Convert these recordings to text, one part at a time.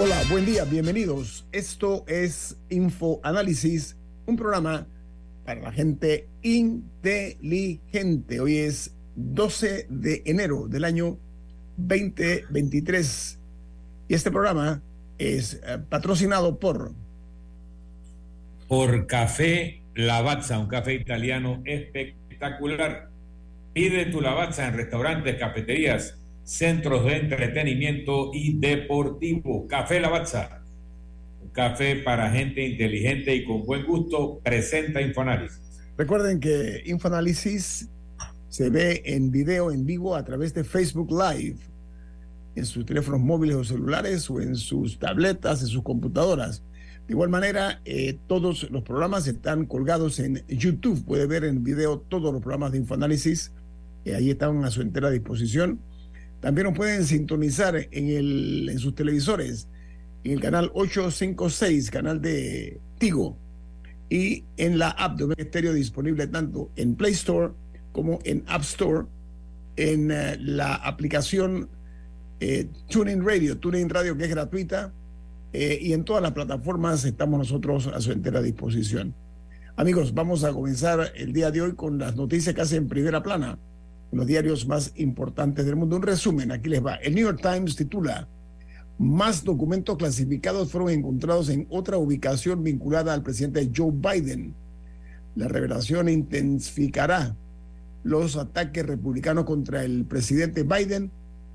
Hola, buen día, bienvenidos. Esto es Info Análisis, un programa para la gente inteligente. Hoy es 12 de enero del año 2023 y este programa es eh, patrocinado por por Café Lavazza, un café italiano espectacular. Pide tu Lavazza en restaurantes, cafeterías, centros de entretenimiento y deportivo. Café Lavazza, un café para gente inteligente y con buen gusto, presenta Infoanálisis. Recuerden que Infoanálisis se ve en video en vivo a través de Facebook Live, en sus teléfonos móviles o celulares o en sus tabletas, en sus computadoras. De igual manera, eh, todos los programas están colgados en YouTube. Puede ver en video todos los programas de Infoanálisis. Eh, ahí están a su entera disposición. También nos pueden sintonizar en, el, en sus televisores, en el canal 856, canal de Tigo, y en la app de Omega disponible tanto en Play Store como en App Store, en eh, la aplicación eh, TuneIn Radio, TuneIn Radio que es gratuita, eh, y en todas las plataformas estamos nosotros a su entera disposición. Amigos, vamos a comenzar el día de hoy con las noticias que hacen primera plana los diarios más importantes del mundo. Un resumen, aquí les va. El New York Times titula, más documentos clasificados fueron encontrados en otra ubicación vinculada al presidente Joe Biden. La revelación intensificará los ataques republicanos contra el presidente Biden,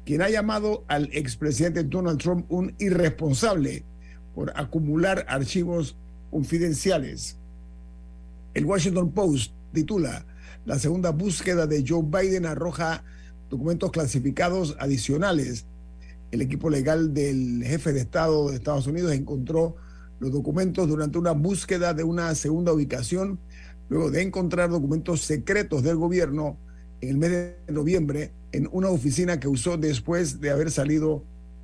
quien ha llamado al expresidente Donald Trump un irresponsable por acumular archivos confidenciales. El Washington Post titula, la segunda búsqueda de Joe Biden arroja documentos clasificados adicionales. El equipo legal del jefe de Estado de Estados Unidos encontró los documentos durante una búsqueda de una segunda ubicación, luego de encontrar documentos secretos del gobierno en el mes de noviembre en una oficina que usó después de haber salido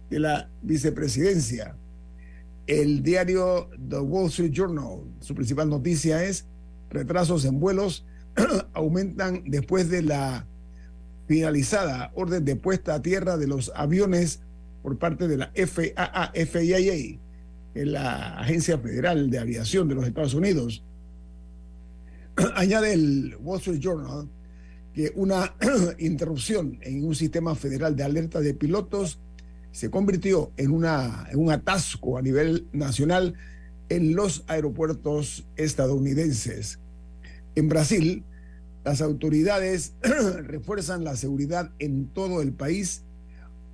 de la vicepresidencia. El diario The Wall Street Journal, su principal noticia es retrasos en vuelos aumentan después de la finalizada orden de puesta a tierra de los aviones por parte de la FAA, FAA, la Agencia Federal de Aviación de los Estados Unidos. Añade el Wall Street Journal que una interrupción en un sistema federal de alerta de pilotos se convirtió en, una, en un atasco a nivel nacional en los aeropuertos estadounidenses. En Brasil, las autoridades refuerzan la seguridad en todo el país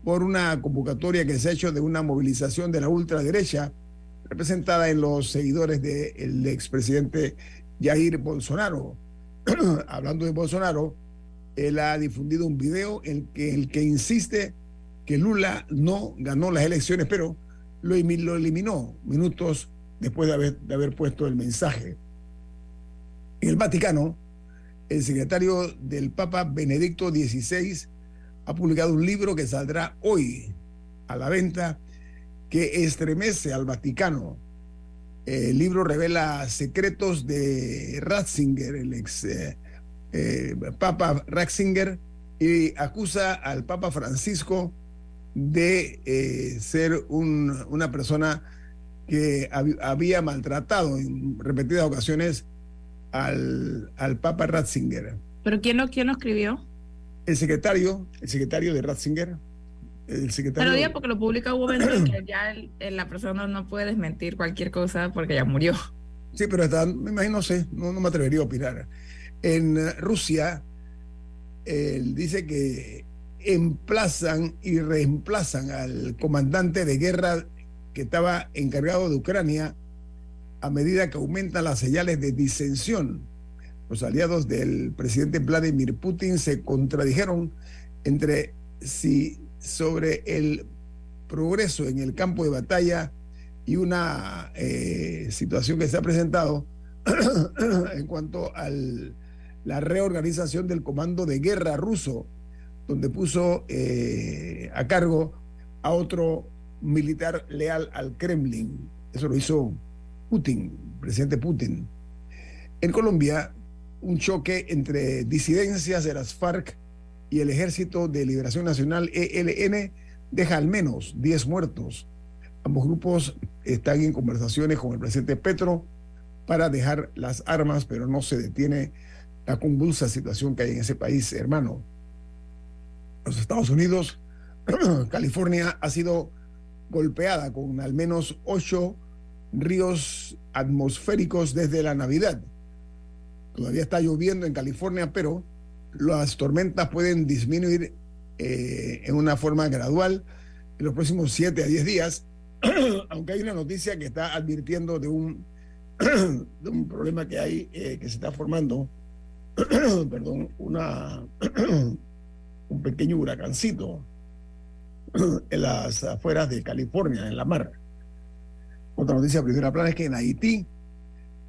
por una convocatoria que se ha hecho de una movilización de la ultraderecha representada en los seguidores del expresidente Jair Bolsonaro. Hablando de Bolsonaro, él ha difundido un video en el que insiste que Lula no ganó las elecciones, pero lo, lo eliminó minutos después de haber, de haber puesto el mensaje. En el Vaticano, el secretario del Papa Benedicto XVI ha publicado un libro que saldrá hoy a la venta que estremece al Vaticano. El libro revela secretos de Ratzinger, el ex eh, eh, Papa Ratzinger, y acusa al Papa Francisco de eh, ser una persona que había maltratado en repetidas ocasiones al, al Papa Ratzinger. ¿Pero quién lo, quién lo escribió? El secretario, el secretario de Ratzinger. el secretario. Pero diga porque lo publica un momento en que ya el- la persona no puede desmentir cualquier cosa porque ya murió. Sí, pero está, me imagino, no sé, no, no me atrevería a opinar. En Rusia, él dice que emplazan y reemplazan al comandante de guerra que estaba encargado de Ucrania a medida que aumentan las señales de disensión. Los aliados del presidente Vladimir Putin se contradijeron entre si sobre el progreso en el campo de batalla y una eh, situación que se ha presentado en cuanto a la reorganización del comando de guerra ruso, donde puso eh, a cargo a otro militar leal al Kremlin. Eso lo hizo Putin, presidente Putin. En Colombia, un choque entre disidencias de las FARC y el Ejército de Liberación Nacional, ELN, deja al menos 10 muertos. Ambos grupos están en conversaciones con el presidente Petro para dejar las armas, pero no se detiene la convulsa situación que hay en ese país, hermano. Los Estados Unidos, California ha sido golpeada con al menos ocho ríos atmosféricos desde la Navidad. Todavía está lloviendo en California, pero las tormentas pueden disminuir eh, en una forma gradual en los próximos 7 a 10 días, aunque hay una noticia que está advirtiendo de un, de un problema que hay, eh, que se está formando, perdón, una, un pequeño huracancito en las afueras de California, en la mar. Otra noticia de primera plana es que en Haití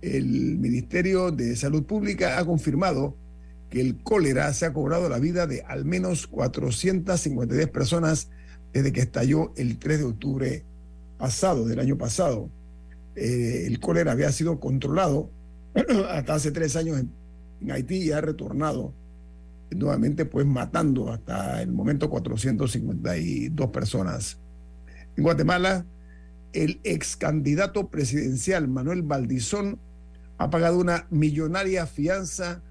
el Ministerio de Salud Pública ha confirmado que el cólera se ha cobrado la vida de al menos 452 personas desde que estalló el 3 de octubre pasado, del año pasado. Eh, el cólera había sido controlado hasta hace tres años en, en Haití y ha retornado nuevamente pues matando hasta el momento 452 personas. En Guatemala, el ex candidato presidencial Manuel Valdizón ha pagado una millonaria fianza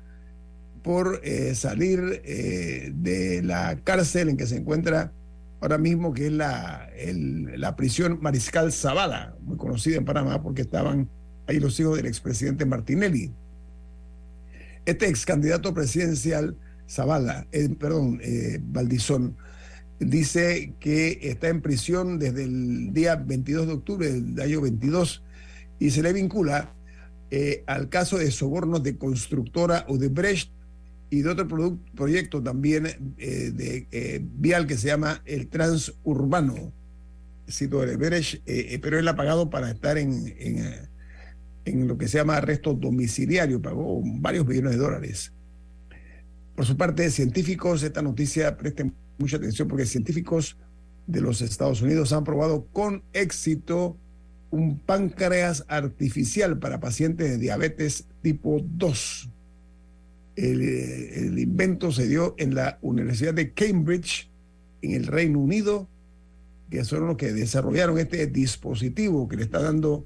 por eh, salir eh, de la cárcel en que se encuentra ahora mismo, que es la, la prisión Mariscal Zavala, muy conocida en Panamá porque estaban ahí los hijos del expresidente Martinelli. Este ex candidato presidencial Zavala, eh, perdón, Valdizón, dice que está en prisión desde el día 22 de octubre del año 22 y se le vincula eh, al caso de sobornos de constructora Odebrecht y de otro proyecto también eh, de eh, vial que se llama el transurbano. Cito Odebrecht, pero él ha pagado para estar en, en, en lo que se llama arresto domiciliario, pagó varios millones de dólares. Por su parte, científicos, esta noticia presten mucha atención porque científicos de los Estados Unidos han probado con éxito un páncreas artificial para pacientes de diabetes tipo 2. El, el, invento se dio en la Universidad de Cambridge, en el Reino Unido, que son los que desarrollaron este dispositivo que le está dando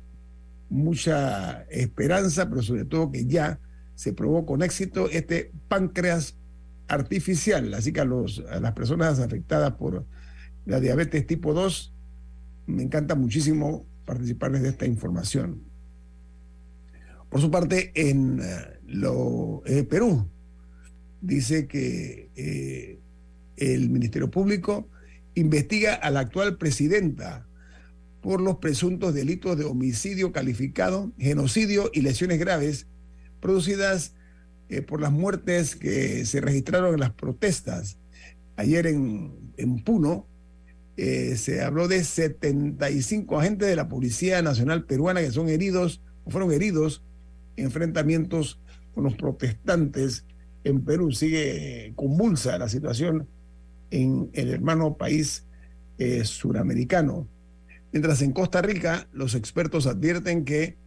mucha esperanza, pero sobre todo que ya se probó con éxito este páncreas artificial. Así que a, los, las personas afectadas por la diabetes tipo 2, me encanta muchísimo participarles de esta información. Por su parte, en lo, eh, Perú, dice que eh, el Ministerio Público investiga a la actual presidenta por los presuntos delitos de homicidio calificado, genocidio y lesiones graves producidas eh, por las muertes que se registraron en las protestas. Ayer en, en Puno eh, se habló de 75 agentes de la Policía Nacional Peruana que son heridos o fueron heridos en enfrentamientos con los protestantes en Perú. Sigue convulsa la situación en el hermano país eh, suramericano. Mientras en Costa Rica los expertos advierten que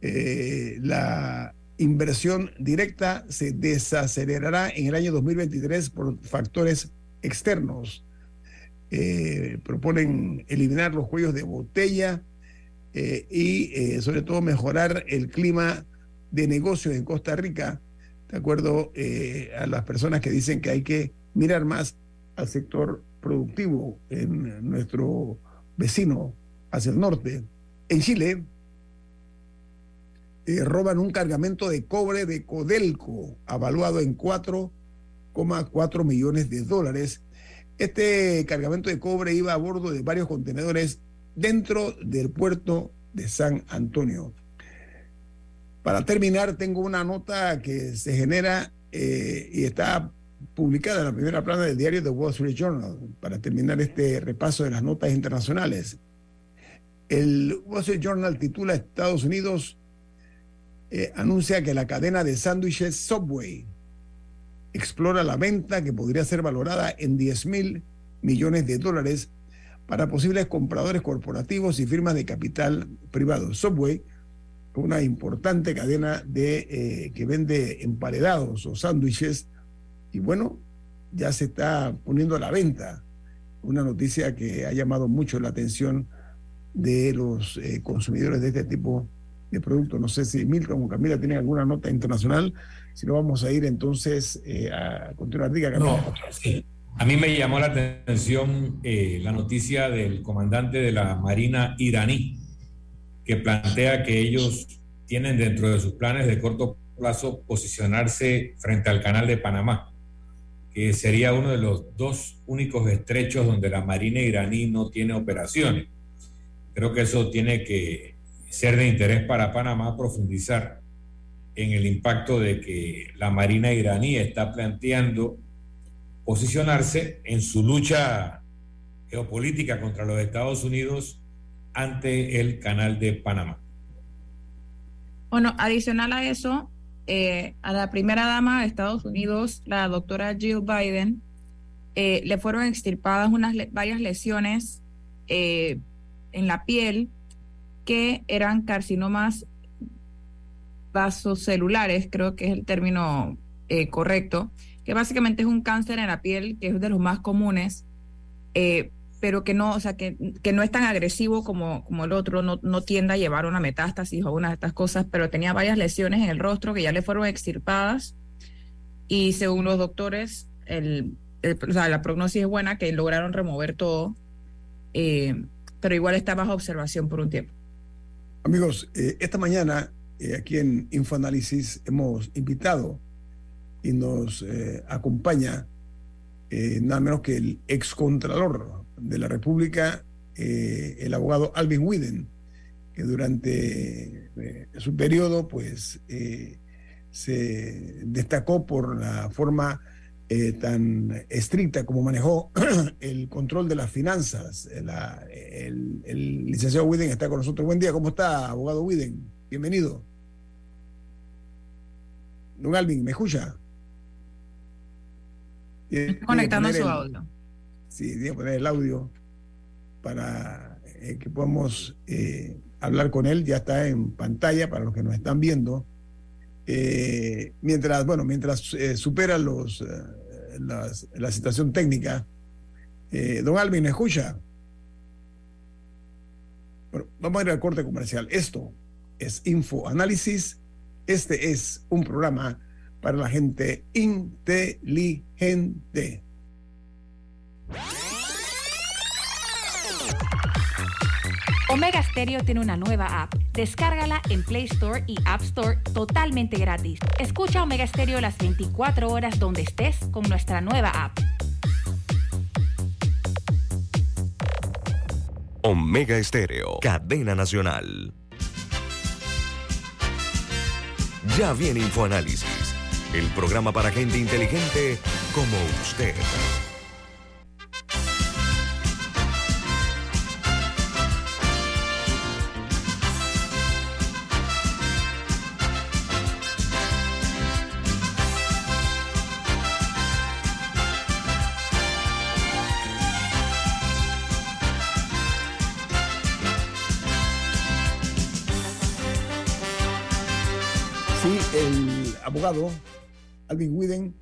la inversión directa se desacelerará en el año 2023 por factores externos. Eh, proponen eliminar los cuellos de botella eh, y eh, sobre todo mejorar el clima de negocios en Costa Rica, de acuerdo a las personas que dicen que hay que mirar más al sector productivo en nuestro vecino hacia el norte. En Chile, eh, roban un cargamento de cobre de Codelco, avaluado en 4,4 millones de dólares. Este cargamento de cobre iba a bordo de varios contenedores dentro del puerto de San Antonio. Para terminar, tengo una nota que se genera eh, y está publicada en la primera plana del diario The Wall Street Journal, para terminar este repaso de las notas internacionales. El Wall Street Journal titula Estados Unidos eh, anuncia que la cadena de sándwiches Subway explora la venta que podría ser valorada en 10 mil millones de dólares para posibles compradores corporativos y firmas de capital privado. Subway, una importante cadena de, eh, que vende emparedados o sándwiches, y bueno, ya se está poniendo a la venta. Una noticia que ha llamado mucho la atención de los eh, consumidores de este tipo de productos. No sé si Milton o Camila tienen alguna nota internacional, si no vamos a ir entonces eh, a continuar. Diga, Camila. No, sí. A mí me llamó la atención eh, la noticia del comandante de la Marina iraní, que plantea que ellos tienen dentro de sus planes de corto plazo posicionarse frente al canal de Panamá, que sería uno de los dos únicos estrechos donde la Marina iraní no tiene operaciones. Creo que eso tiene que ser de interés para Panamá profundizar en el impacto de que la Marina iraní está planteando posicionarse en su lucha geopolítica contra los Estados Unidos ante el canal de Panamá. Bueno, adicional a eso, eh, a la primera dama de Estados Unidos, la doctora Jill Biden, eh, le fueron extirpadas unas varias lesiones eh, en la piel que eran carcinomas vasocelulares, creo que es el término eh, correcto, que básicamente es un cáncer en la piel que es de los más comunes, eh, pero que no, o sea, que, que, no es tan agresivo como, como el otro, no, no tiende a llevar una metástasis o una de estas cosas, pero tenía varias lesiones en el rostro que ya le fueron extirpadas y según los doctores, el, el, o sea, la prognosis es buena, que lograron remover todo, eh, pero igual está bajo observación por un tiempo. Amigos, eh, esta mañana eh, aquí en Infoanálisis hemos invitado y nos eh, acompaña eh, nada menos que el excontralor de la República, el abogado Alvin Widen, que durante su periodo pues se destacó por la forma tan estricta como manejó el control de las finanzas. La, el, el, licenciado Widen está con nosotros. Buen día, ¿cómo está, abogado Widen? Bienvenido. Don Alvin, ¿me escucha? Conectando su audio. Sí, tiene que poner el audio para eh, que podamos eh, hablar con él. Ya está en pantalla para los que nos están viendo. Eh, mientras, bueno, mientras eh, supera los, las, la situación técnica. don Alvin, ¿me escucha? Bueno, vamos a ir al corte comercial. Esto es Info Análisis. Este es un programa para la gente inteligente. Omega Stereo tiene una nueva app. Descárgala en Play Store y App Store totalmente gratis. Escucha Omega Stereo las 24 horas donde estés con nuestra nueva app. Omega Stereo, cadena nacional. Ya viene InfoAnálisis, el programa para gente inteligente como usted. Abogado Alvin Widen,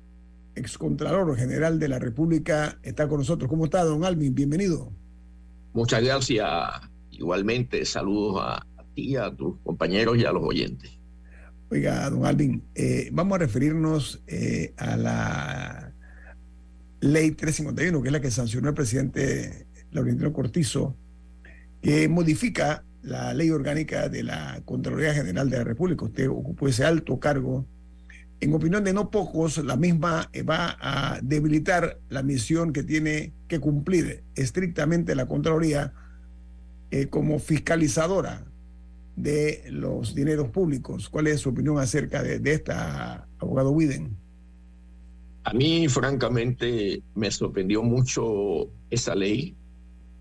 excontralor general de la República, está con nosotros. ¿Cómo está, don Alvin? Bienvenido. Muchas gracias. Igualmente, saludos a, a ti, a tus compañeros y a los oyentes. Oiga, don Alvin, eh, vamos a referirnos eh, a la ley 351, que es la que sancionó el presidente Laurentino Cortizo, que modifica la ley orgánica de la Contraloría General de la República. Usted ocupó ese alto cargo. En opinión de no pocos, la misma va a debilitar la misión que tiene que cumplir estrictamente la Contraloría eh, como fiscalizadora de los dineros públicos. ¿Cuál es su opinión acerca de, de esta, abogado Widen? A mí, francamente, me sorprendió mucho esa ley.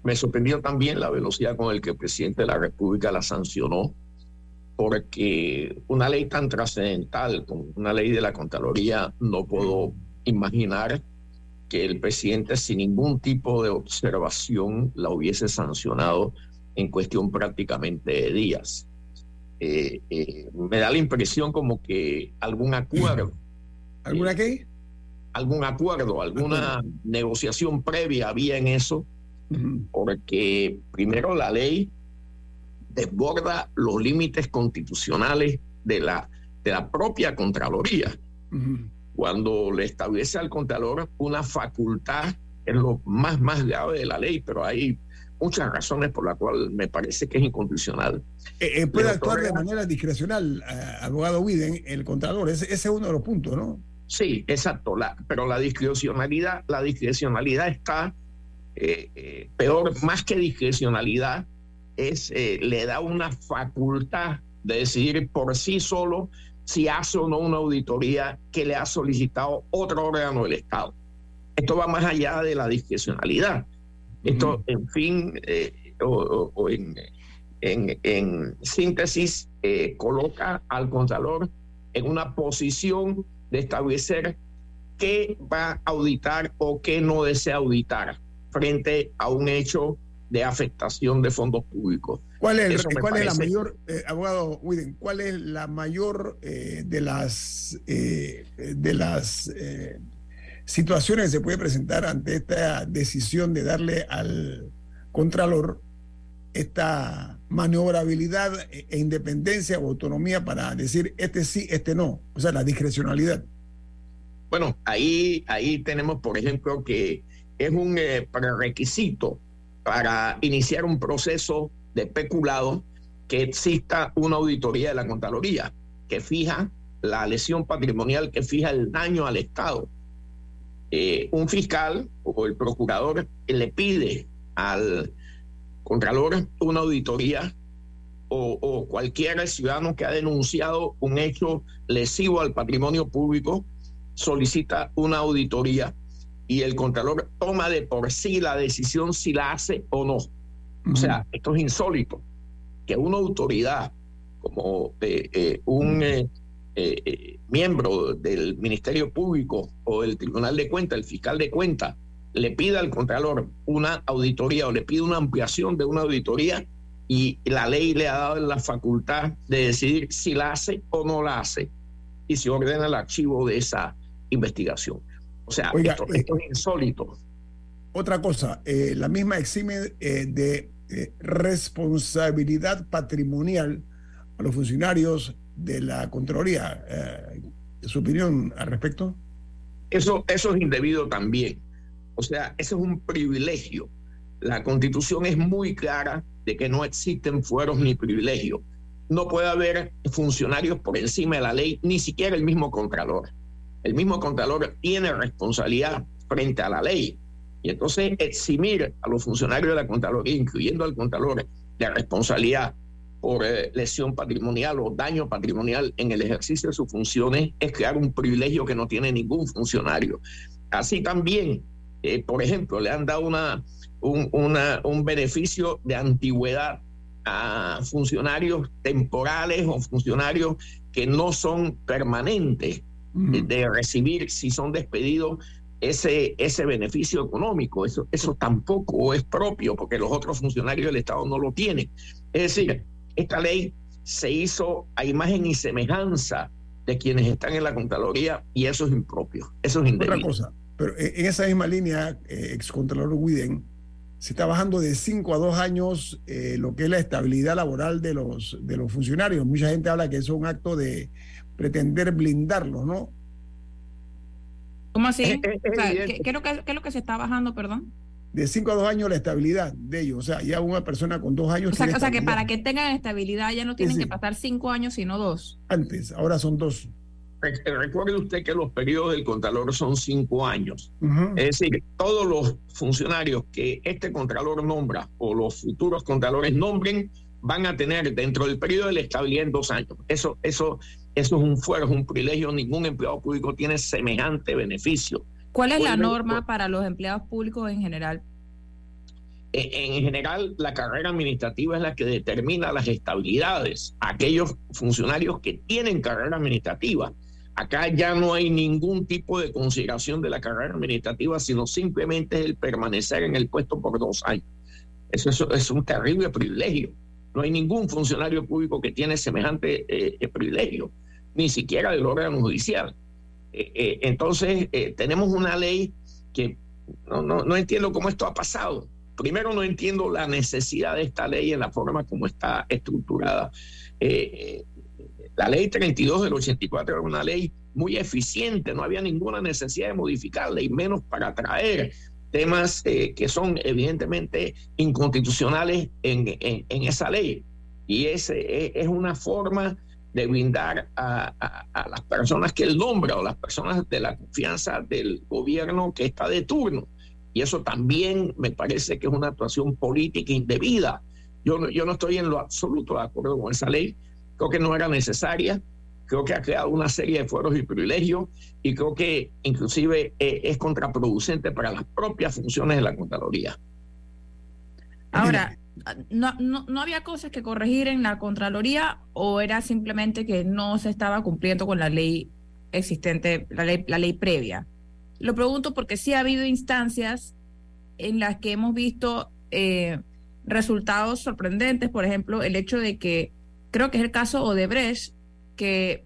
Me sorprendió también la velocidad con la que el presidente de la República la sancionó, porque una ley tan trascendental como una ley de la Contraloría, no puedo imaginar que el presidente sin ningún tipo de observación la hubiese sancionado en cuestión prácticamente de días. Eh, eh, me da la impresión como que algún acuerdo. ¿Alguna eh, qué? Algún acuerdo, alguna negociación previa había en eso, porque primero la ley desborda los límites constitucionales de la, de la propia Contraloría. Cuando le establece al Contralor una facultad, es lo más, más grave de la ley, pero hay muchas razones por las cuales me parece que es incondicional. Eh, eh, puede actuar de manera discrecional, eh, abogado Widen, el Contralor. Ese, ese es uno de los puntos, ¿no? Sí, exacto, la, pero la discrecionalidad, la discrecionalidad está eh, peor, más que discrecionalidad, es eh, le da una facultad de decidir por sí solo si hace o no una auditoría que le ha solicitado otro órgano del Estado. Esto va más allá de la discrecionalidad. Esto, en fin, eh, o, o- o en, en- en síntesis, eh, coloca al Contralor en una posición de establecer qué va a auditar o qué no desea auditar frente a un hecho de afectación de fondos públicos. ¿Cuál es, cuál la mayor, eh, abogado Widen, cuál es la mayor eh, de las, eh, de las eh, situaciones que se puede presentar ante esta decisión de darle al Contralor esta maniobrabilidad e e independencia o autonomía para decir este sí, este no? O sea, la discrecionalidad. Bueno, ahí, ahí tenemos, por ejemplo, que es un eh, prerequisito para iniciar un proceso de peculado que exista una auditoría de la Contraloría que fija la lesión patrimonial, que fija el daño al Estado. Eh, un fiscal o el procurador le pide al Contralor una auditoría o, o cualquier ciudadano que ha denunciado un hecho lesivo al patrimonio público solicita una auditoría y el Contralor toma de por sí la decisión si la hace o no. O sea, esto es insólito, que una autoridad como eh, eh, un eh, miembro del Ministerio Público o del Tribunal de Cuentas, el fiscal de cuentas, le pida al Contralor una auditoría o le pide una ampliación de una auditoría y la ley le ha dado la facultad de decidir si la hace o no la hace y se ordena el archivo de esa investigación. O sea, Oiga, esto, eh, esto es insólito. Otra cosa, eh, la misma exime eh, de eh, responsabilidad patrimonial a los funcionarios de la Contraloría. ¿Su opinión al respecto? Eso, eso es indebido también. O sea, eso es un privilegio. La constitución es muy clara de que no existen fueros ni privilegios. No puede haber funcionarios por encima de la ley, ni siquiera el mismo Contralor. El mismo Contralor tiene responsabilidad frente a la ley. Y entonces eximir a los funcionarios de la Contraloría, incluyendo al Contralor, de responsabilidad por eh, lesión patrimonial o daño patrimonial en el ejercicio de sus funciones es crear un privilegio que no tiene ningún funcionario. Así también, eh, por ejemplo, le han dado una, un, beneficio de antigüedad a funcionarios temporales o funcionarios que no son permanentes de recibir si son despedidos ese, ese beneficio económico. Eso, eso tampoco es propio porque los otros funcionarios del Estado no lo tienen. Es decir, esta ley se hizo a imagen y semejanza de quienes están en la Contraloría y eso es impropio, eso es Otra cosa, pero eh, en esa misma línea, eh, excontralor Widen, se está bajando de 5 a 2 años eh, lo que es la estabilidad laboral de los, de los funcionarios. Mucha gente habla que eso es un acto de pretender blindarlos, ¿no? ¿Cómo así? Es- es O sea. ¿qué, qué es lo que, qué es lo que se está bajando, perdón? De 5 a 2 años la estabilidad de ellos. O sea, ya una persona con dos años. O sea, tiene o sea, que para que tengan estabilidad ya no tienen sí. que pasar cinco años, sino dos. Antes, ahora son dos. Re- Recuerde usted que los periodos del Contralor son cinco años. Ujú. Es decir, todos los funcionarios que este Contralor nombra o los futuros Contralores nombren van a tener dentro del periodo de la estabilidad en dos años. Eso, eso, eso es un fuero, es un privilegio. Ningún empleado público tiene semejante beneficio. ¿Cuál es la norma para los empleados públicos en general? Eh, En general, la carrera administrativa es la que determina las estabilidades. Aquellos funcionarios que tienen carrera administrativa. Acá ya no hay ningún tipo de consideración de la carrera administrativa, sino simplemente el permanecer en el puesto por dos años. Eso, eso es un terrible privilegio. No hay ningún funcionario público que tiene semejante eh, eh, privilegio, ni siquiera del órgano judicial. Eh, eh, entonces, eh, tenemos una ley que no, no, no entiendo cómo esto ha pasado. Primero, no entiendo la necesidad de esta ley en la forma como está estructurada. La ley 32 del 84 era una ley muy eficiente, no había ninguna necesidad de modificarla y menos para traer temas que son evidentemente inconstitucionales en, en- esa ley. Y ese es, es una forma de brindar a, a- las personas que él nombra o las personas de la confianza del gobierno que está de turno. Y eso también me parece que es una actuación política indebida. Yo no, yo no estoy en lo absoluto de acuerdo con esa ley. Creo que no era necesaria. Creo que ha creado una serie de fueros y privilegios y creo que inclusive eh, es contraproducente para las propias funciones de la Contraloría. Ahora, ¿no, no, no había cosas que corregir en la Contraloría o era simplemente que no se estaba cumpliendo con la ley existente, la ley, la ley previa? Lo pregunto porque sí ha habido instancias en las que hemos visto eh, resultados sorprendentes, por ejemplo, el hecho de que, creo que es el caso Odebrecht, que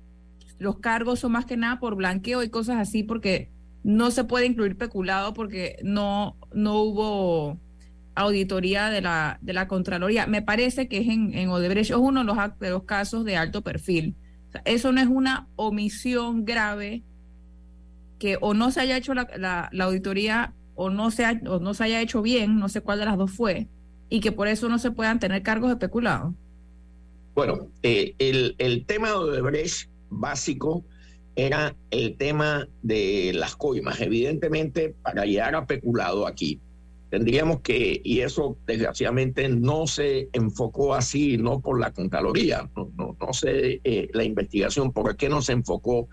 los cargos son más que nada por blanqueo y cosas así, porque no se puede incluir peculado porque no, no hubo auditoría de la, de la Contraloría. Me parece que es en, en Odebrecht, es uno de los, de los casos de alto perfil. Eso no es una omisión grave que o no se haya hecho la, la- auditoría o no, se o no se haya hecho bien, no sé cuál de las dos fue, y que por eso no se puedan tener cargos de peculado. Bueno, eh, el, el tema de Odebrecht básico era el tema de las coimas. Evidentemente, para llegar a peculado aquí, tendríamos que, y eso desgraciadamente no se enfocó así, no por la Contraloría, no, no, no sé eh, la investigación por qué no se enfocó,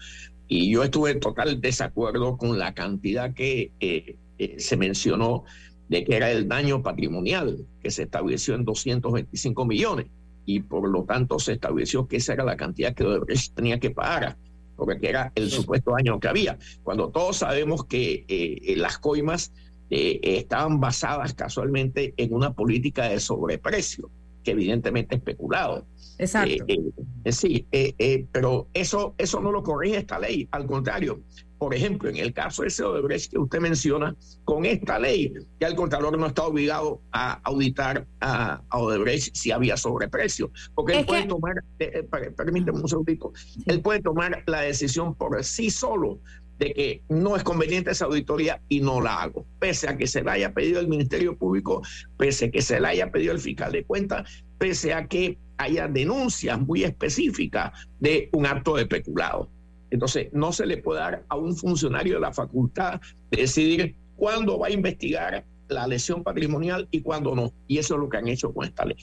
y yo estuve en total desacuerdo con la cantidad que eh, eh, se mencionó de que era el daño patrimonial, que se estableció en 225 millones y por lo tanto se estableció que esa era la cantidad que Odebrecht tenía que pagar, porque era el supuesto daño que había. Cuando todos sabemos que eh, las coimas eh, estaban basadas casualmente en una política de sobreprecio, que evidentemente es especulado. Exacto. Eh, eh, sí, eh, pero eso, eso no lo corrige esta ley, al contrario. Por ejemplo, en el caso ese de Odebrecht que usted menciona, con esta ley ya el Contralor no está obligado a auditar a, a Odebrecht si había sobreprecio, porque él Es puede que- tomar, eh, per- permíteme un segundito, él puede tomar la decisión por sí solo de que no es conveniente esa auditoría y no la hago, pese a que se la haya pedido el Ministerio Público, pese a que se la haya pedido el fiscal de cuentas, pese a que haya denuncias muy específicas de un acto de peculado. Entonces, no se le puede dar a un funcionario la facultad de decidir cuándo va a investigar la lesión patrimonial y cuándo no. Y eso es lo que han hecho con esta ley.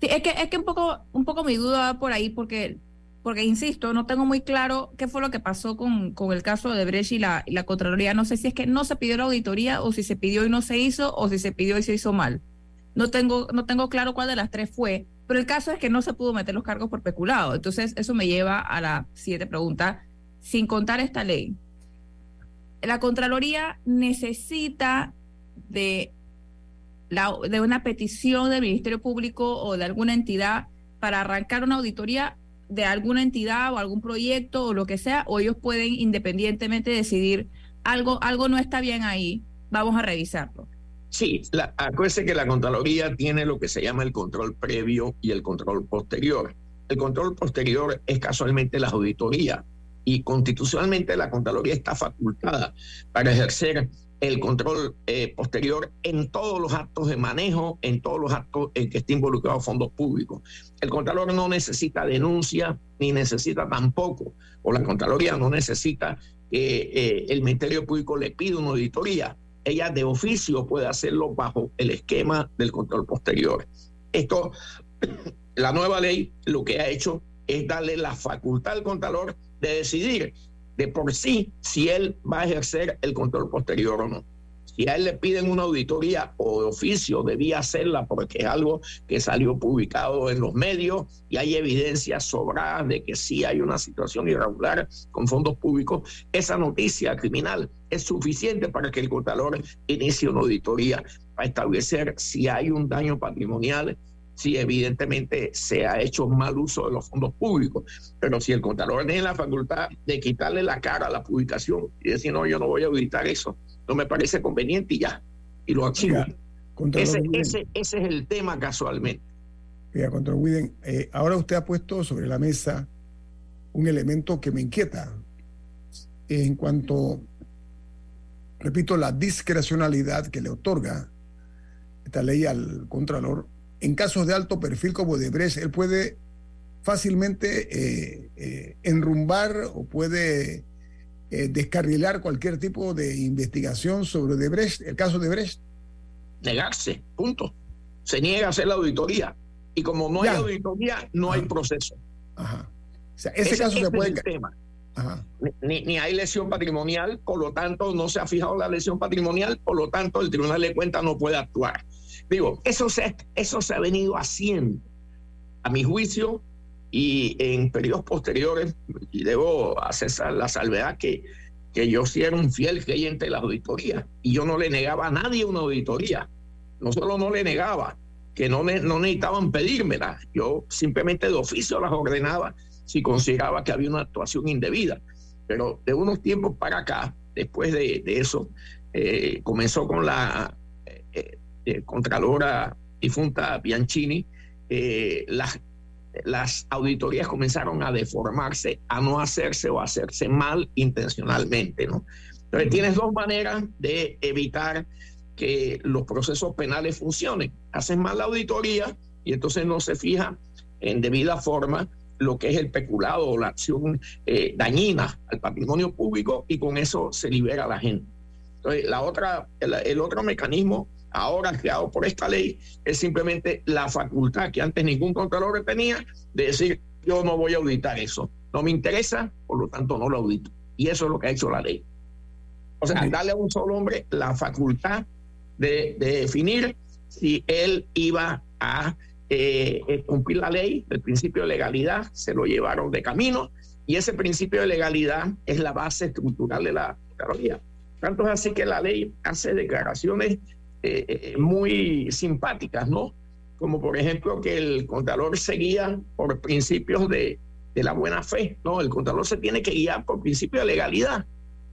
Es que, es que un poco, un poco mi duda va por ahí, porque, porque insisto, no tengo muy claro qué fue lo que pasó con, con el caso de Brecht y la, la Contraloría. No sé si es que no se pidió la auditoría, o si se pidió y no se hizo, o si se pidió y se hizo mal. No tengo, no tengo claro cuál de las tres fue, pero el caso es que no se pudo meter los cargos por peculado. Entonces, eso me lleva a la siguiente pregunta. Sin contar esta ley, la Contraloría necesita de la, de una petición del Ministerio Público o de alguna entidad para arrancar una auditoría de alguna entidad o algún proyecto o lo que sea, o ellos pueden independientemente decidir algo, algo no está bien ahí, vamos a revisarlo. Sí, la, acuérdese que la Contraloría tiene lo que se llama el control previo y el control posterior. El control posterior es casualmente la auditoría. y constitucionalmente la Contraloría está facultada para ejercer el control eh, posterior en todos los actos de manejo, en todos los actos en que esté involucrado fondos públicos. El Contralor no necesita denuncia, ni necesita tampoco, o la Contraloría no necesita que eh, el Ministerio Público le pida una auditoría. Ella de oficio puede hacerlo bajo el esquema del control posterior. Esto, la nueva ley lo que ha hecho es darle la facultad al Contralor de decidir de por sí si él va a ejercer el control posterior o no. Si a él le piden una auditoría o de oficio, debía hacerla porque es algo que salió publicado en los medios y hay evidencias sobradas de que sí hay una situación irregular con fondos públicos. Esa noticia criminal es suficiente para que el contador inicie una auditoría para establecer si hay un daño patrimonial si evidentemente se ha hecho mal uso de los fondos públicos. Pero si el contador tiene la facultad de quitarle la cara a la publicación y decir, no, yo no voy a auditar eso, no me parece conveniente y ya, y lo archivo. Ese, ese, ese, es el tema casualmente. Oiga, contra Widen, eh, ahora usted ha puesto sobre la mesa un elemento que me inquieta en cuanto, repito, la discrecionalidad que le otorga esta ley al Contralor en casos de alto perfil como de Brecht, él puede fácilmente eh, eh, enrumbar o puede eh, descarrilar cualquier tipo de investigación sobre Debrecht, el caso de Brecht. Negarse, punto. Se niega a hacer la auditoría. Y como no hay auditoría, no hay proceso. Ajá. O sea, ese, caso se puede. Ajá. Ni, ni, hay lesión patrimonial, por lo tanto no se ha fijado la lesión patrimonial, por lo tanto el Tribunal de Cuentas no puede actuar. Digo, eso se, eso se ha venido haciendo, a mi juicio, y en periodos posteriores, y debo hacer la salvedad que, que yo sí era un fiel creyente de la auditoría, y yo no le negaba a nadie una auditoría, no solo no le negaba, que no, no necesitaban pedírmela, yo simplemente de oficio las ordenaba si consideraba que había una actuación indebida. Pero de unos tiempos para acá, después de, eso, eh, comenzó con la eh, Contralora difunta Bianchini, eh, las, las auditorías comenzaron a deformarse, a no hacerse o hacerse mal intencionalmente, ¿no? Entonces tienes dos maneras de evitar que los procesos penales funcionen. Hacen mal la auditoría y entonces no se fija en debida forma lo que es el peculado o la acción eh, dañina al patrimonio público y con eso se libera a la gente. Entonces, la otra, el otro mecanismo ahora creado por esta ley, es simplemente la facultad que antes ningún contralor tenía de decir, yo no voy a auditar eso, no me interesa, por lo tanto no lo audito. Y eso es lo que ha hecho la ley. O sea, darle a un solo hombre la facultad de, definir si él iba a eh, cumplir la ley, el principio de legalidad, se lo llevaron de camino, y ese principio de legalidad es la base estructural de la Contraloría. Tanto es así que la ley hace declaraciones eh, eh, muy simpáticas, ¿no? Como por ejemplo que el contador se guía por principios de, de la buena fe, ¿no? El contador se tiene que guiar por principios de legalidad.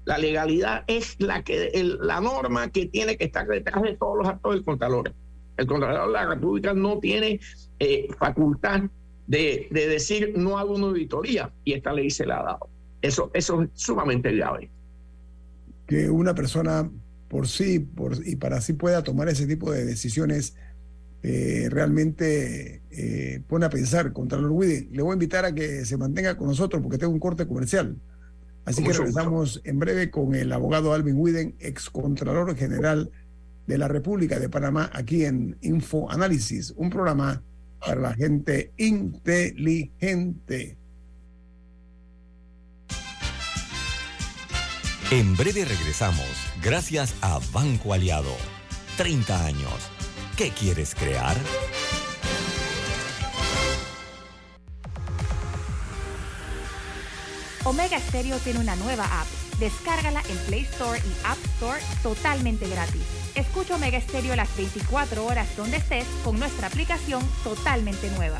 La legalidad es la, que, la norma que tiene que estar detrás de todos los actos del contador. El contador de la República no tiene eh, facultad de, de, decir no hago una auditoría y esta ley se la ha dado. Eso, eso es sumamente grave. Que una persona por sí por, y para sí pueda tomar ese tipo de decisiones, eh, realmente eh, pone a pensar, Contralor Widen. Le voy a invitar a que se mantenga con nosotros porque tengo un corte comercial. Así que regresamos en breve con el abogado Alvin Widen, ex Contralor General de la República de Panamá, aquí en Info Análisis, un programa para la gente inteligente. En breve regresamos, gracias a Banco Aliado. 30 años. ¿Qué quieres crear? Omega Stereo tiene una nueva app. Descárgala en Play Store y App Store totalmente gratis. Escucha Omega Stereo las 24 horas donde estés con nuestra aplicación totalmente nueva.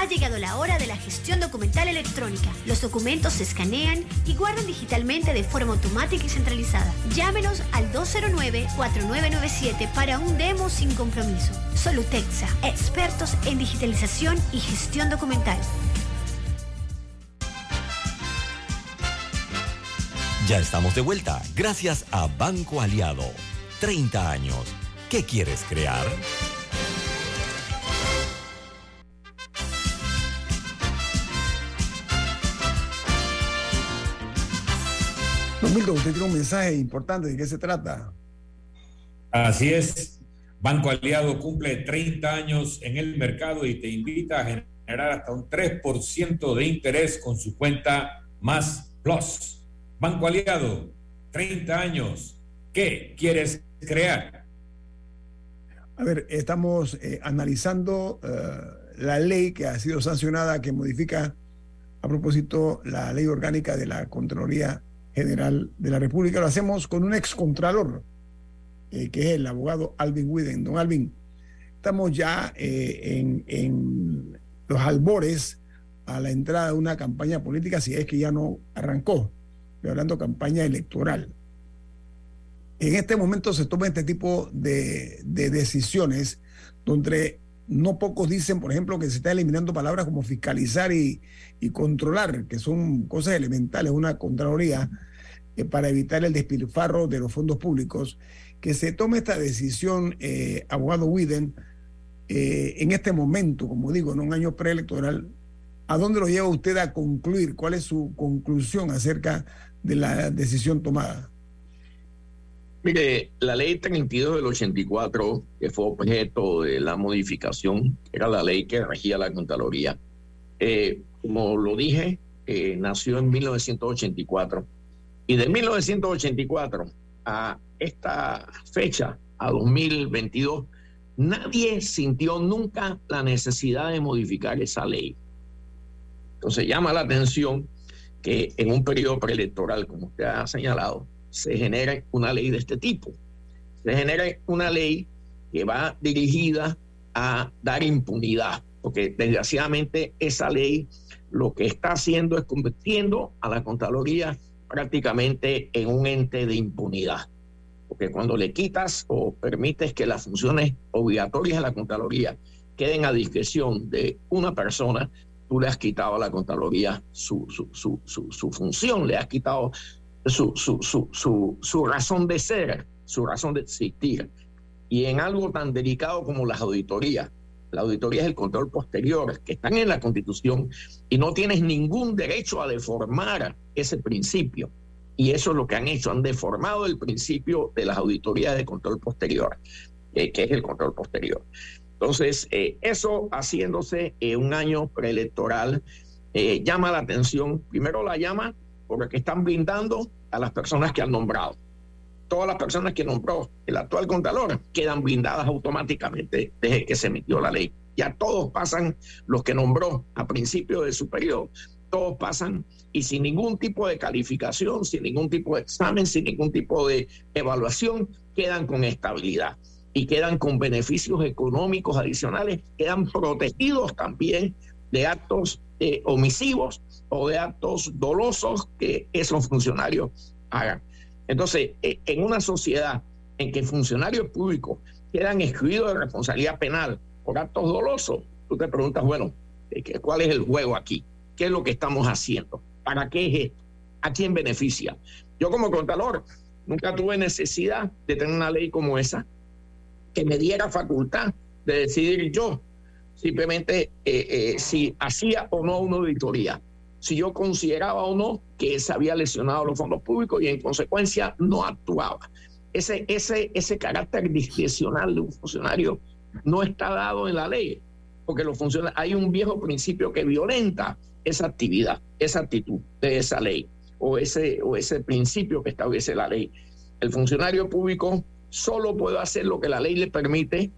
Ha llegado la hora de la gestión documental electrónica. Los documentos se escanean y guardan digitalmente de forma automática y centralizada. Llámenos al 209-4997 para un demo sin compromiso. Solutexa, expertos en digitalización y gestión documental. Ya estamos de vuelta, gracias a Banco Aliado. 30 años. ¿Qué quieres crear? Milton, usted tiene un mensaje importante. ¿De qué se trata? Así es. Banco Aliado cumple 30 años en el mercado y te invita a generar hasta un 3% de interés con su cuenta Más Plus. Banco Aliado, 30 años. ¿Qué quieres crear? A ver, estamos eh, analizando eh, la ley que ha sido sancionada, que modifica a propósito la ley orgánica de la Contraloría General de la República. Lo hacemos con un excontralor, eh, que es el abogado Alvin Widen. Don Alvin, estamos ya eh, en, en los albores a la entrada de una campaña política, si es que ya no arrancó, estoy hablando campaña electoral. En este momento se toma este tipo de, de decisiones donde no pocos dicen, por ejemplo, que se está eliminando palabras como fiscalizar y, y controlar, que son cosas elementales, una Contraloría, eh, para evitar el despilfarro de los fondos públicos. Que se tome esta decisión, eh, abogado Widen, eh, en este momento, como digo, en un año preelectoral, ¿a dónde lo lleva usted a concluir? ¿Cuál es su conclusión acerca de la decisión tomada? Mire, la ley 32 del 84, que fue objeto de la modificación, era la ley que regía la Contraloría. Eh, como lo dije, eh, nació en 1984. Y de 1984 a esta fecha, a 2022, nadie sintió nunca la necesidad de modificar esa ley. Entonces llama la atención que en un periodo preelectoral, como usted ha señalado, se genere una ley de este tipo. Se genere una ley que va dirigida a dar impunidad, porque desgraciadamente esa ley lo que está haciendo es convirtiendo a la Contraloría prácticamente en un ente de impunidad. Porque cuando le quitas o permites que las funciones obligatorias de la Contraloría queden a discreción de una persona, tú le has quitado a la Contraloría su, su, su, su función, le has quitado su, su, su, su, razón de ser, su razón de existir. Y en algo tan delicado como las auditorías, la auditoría es el control posterior, que están en la Constitución y no tienes ningún derecho a deformar ese principio. Y eso es lo que han hecho, han deformado el principio de las auditorías de control posterior, eh, que es el control posterior. Entonces, eh, eso haciéndose un año preelectoral eh, llama la atención, primero la llama porque están blindando a las personas que han nombrado. Todas las personas que nombró el actual contador quedan blindadas automáticamente desde que se emitió la ley. Ya todos pasan, los que nombró a principio de su periodo, todos pasan y sin ningún tipo de calificación, sin ningún tipo de examen, sin ningún tipo de evaluación, quedan con estabilidad y quedan con beneficios económicos adicionales, quedan protegidos también de actos eh, omisivos o de actos dolosos que esos funcionarios hagan. Entonces, eh, en una sociedad en que funcionarios públicos quedan excluidos de responsabilidad penal por actos dolosos, tú te preguntas, bueno, ¿cuál es el juego aquí? ¿Qué es lo que estamos haciendo? ¿Para qué es esto? ¿A quién beneficia? Yo como contador nunca tuve necesidad de tener una ley como esa que me diera facultad de decidir yo simplemente eh, eh, si hacía o no una auditoría, si yo consideraba o no que se había lesionado los fondos públicos y en consecuencia no actuaba. Ese, ese, ese carácter discrecional de un funcionario no está dado en la ley, porque los funcionarios, hay un viejo principio que violenta esa actividad, esa actitud de esa ley o ese, o ese principio que establece la ley. El funcionario público solo puede hacer lo que la ley le permite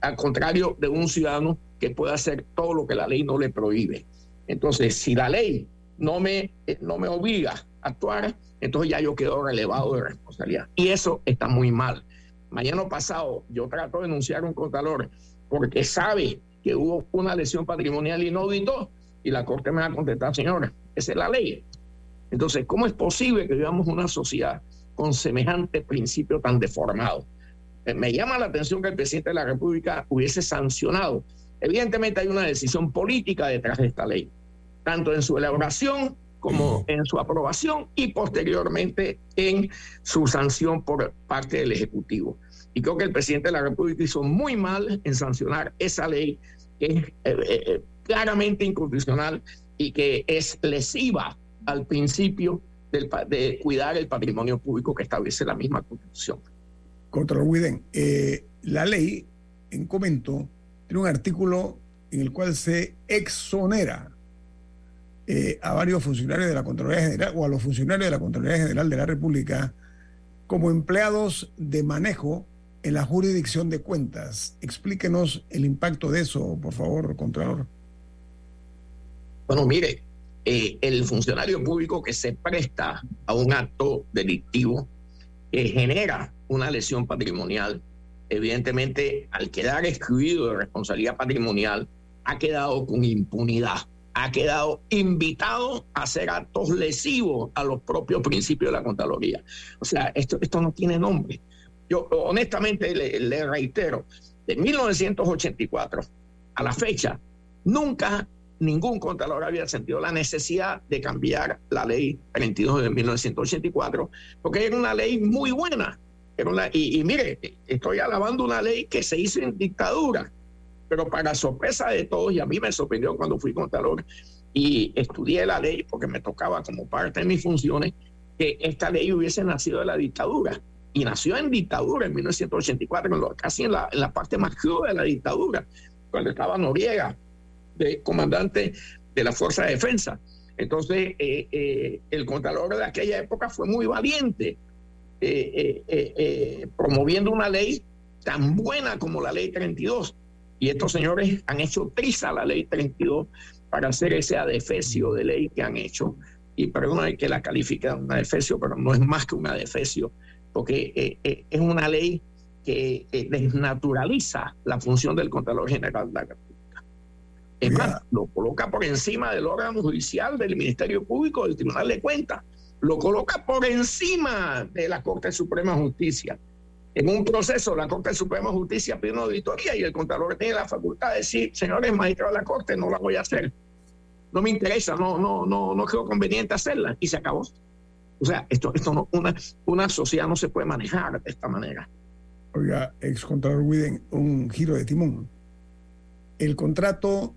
al contrario de un ciudadano que puede hacer todo lo que la ley no le prohíbe. Entonces, si la ley no me, eh, no me obliga a actuar, entonces ya yo quedo relevado de responsabilidad. Y eso está muy mal. Mañana pasado yo trato de denunciar a un contador porque sabe que hubo una lesión patrimonial auditó. Y la Corte me va a contestar, señora, esa es la ley. Entonces, ¿cómo es posible que vivamos una sociedad con semejante principio tan deformado? Eh, Me llama la atención que el presidente de la República hubiese sancionado. Evidentemente hay una decisión política detrás de esta ley, tanto en su elaboración como en su aprobación y posteriormente en su sanción por parte del Ejecutivo. Y creo que el presidente de la República hizo muy mal en sancionar esa ley que es eh, eh, claramente inconstitucional y que es lesiva al principio del, de cuidar el patrimonio público que establece la misma Constitución. Contra Widen, eh, la ley en comento tiene un artículo en el cual se exonera eh, a varios funcionarios de la Contraloría General o a los funcionarios de la Contraloría General de la República como empleados de manejo en la jurisdicción de cuentas. Explíquenos el impacto de eso, por favor, Contralor. Bueno, mire, eh, el funcionario público que se presta a un acto delictivo que genera una lesión patrimonial, evidentemente al quedar excluido de responsabilidad patrimonial, ha quedado con impunidad, ha quedado invitado a hacer actos lesivos a los propios principios de la Contraloría. O sea, esto, esto no tiene nombre. Yo honestamente le, le reitero, de 1984 a la fecha, nunca ningún contador había sentido la necesidad de cambiar la ley 32 de 1984, porque era una ley muy buena. Era una, y, y, mire, estoy alabando una ley que se hizo en dictadura, pero para sorpresa de todos, y a mí me sorprendió cuando fui contador y estudié la ley, porque me tocaba como parte de mis funciones, que esta ley hubiese nacido de la dictadura. Y nació en dictadura en 1984, casi en la, en la parte más cruda de la dictadura, cuando estaba Noriega, de comandante de la Fuerza de Defensa. Entonces, eh, eh, el contralor de aquella época fue muy valiente, eh, promoviendo una ley tan buena como la ley 32. Y estos señores han hecho triza la ley 32 para hacer ese adefesio de ley que han hecho. Y perdona que la califique de un adefesio, pero no es más que un adefesio, porque es una ley que desnaturaliza la función del Contralor General de la es más, lo coloca por encima del órgano judicial, del Ministerio Público, del Tribunal de Cuentas. Lo coloca por encima de la Corte Suprema de Justicia. En un proceso, la Corte Suprema de Justicia pide una auditoría y el contador tiene la facultad de decir, señores magistrados de la Corte, no la voy a hacer. No me interesa, no, no, no, no creo conveniente hacerla. Y se acabó. O sea, esto, esto no, una, una sociedad no se puede manejar de esta manera. Oiga, ex contador Widen, un giro de timón. El contrato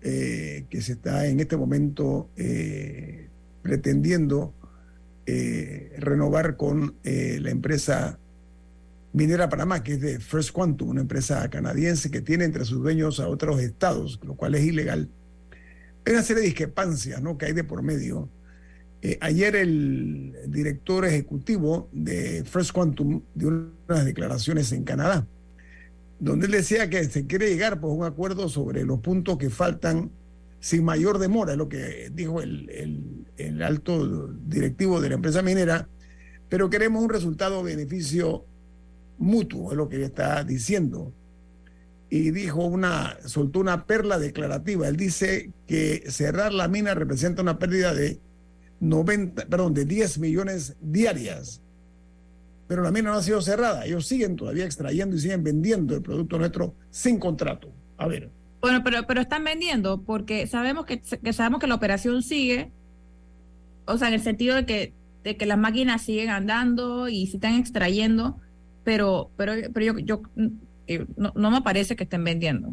eh, que se está en este momento eh, pretendiendo eh, renovar con la empresa Minera Panamá, que es de First Quantum, una empresa canadiense que tiene entre sus dueños a otros estados, lo cual es ilegal. Hay una serie de discrepancias ¿no? que hay de por medio. ayer el director ejecutivo de First Quantum dio unas declaraciones en Canadá donde él decía que se quiere llegar pues, a un acuerdo sobre los puntos que faltan sin mayor demora, es lo que dijo el, el, el, alto directivo de la empresa minera, pero queremos un resultado beneficio mutuo, es lo que está diciendo. Y dijo una, soltó una perla declarativa. Él dice que cerrar la mina representa una pérdida de 90, perdón, de 10 millones diarias pero la mina no ha sido cerrada. Ellos siguen todavía extrayendo y siguen vendiendo el producto nuestro sin contrato. A ver. Bueno, pero, pero están vendiendo porque sabemos que, sabemos que la operación sigue, o sea, en el sentido de que, de que las máquinas siguen andando y se están extrayendo, pero, pero, pero yo, yo no, no me parece que estén vendiendo.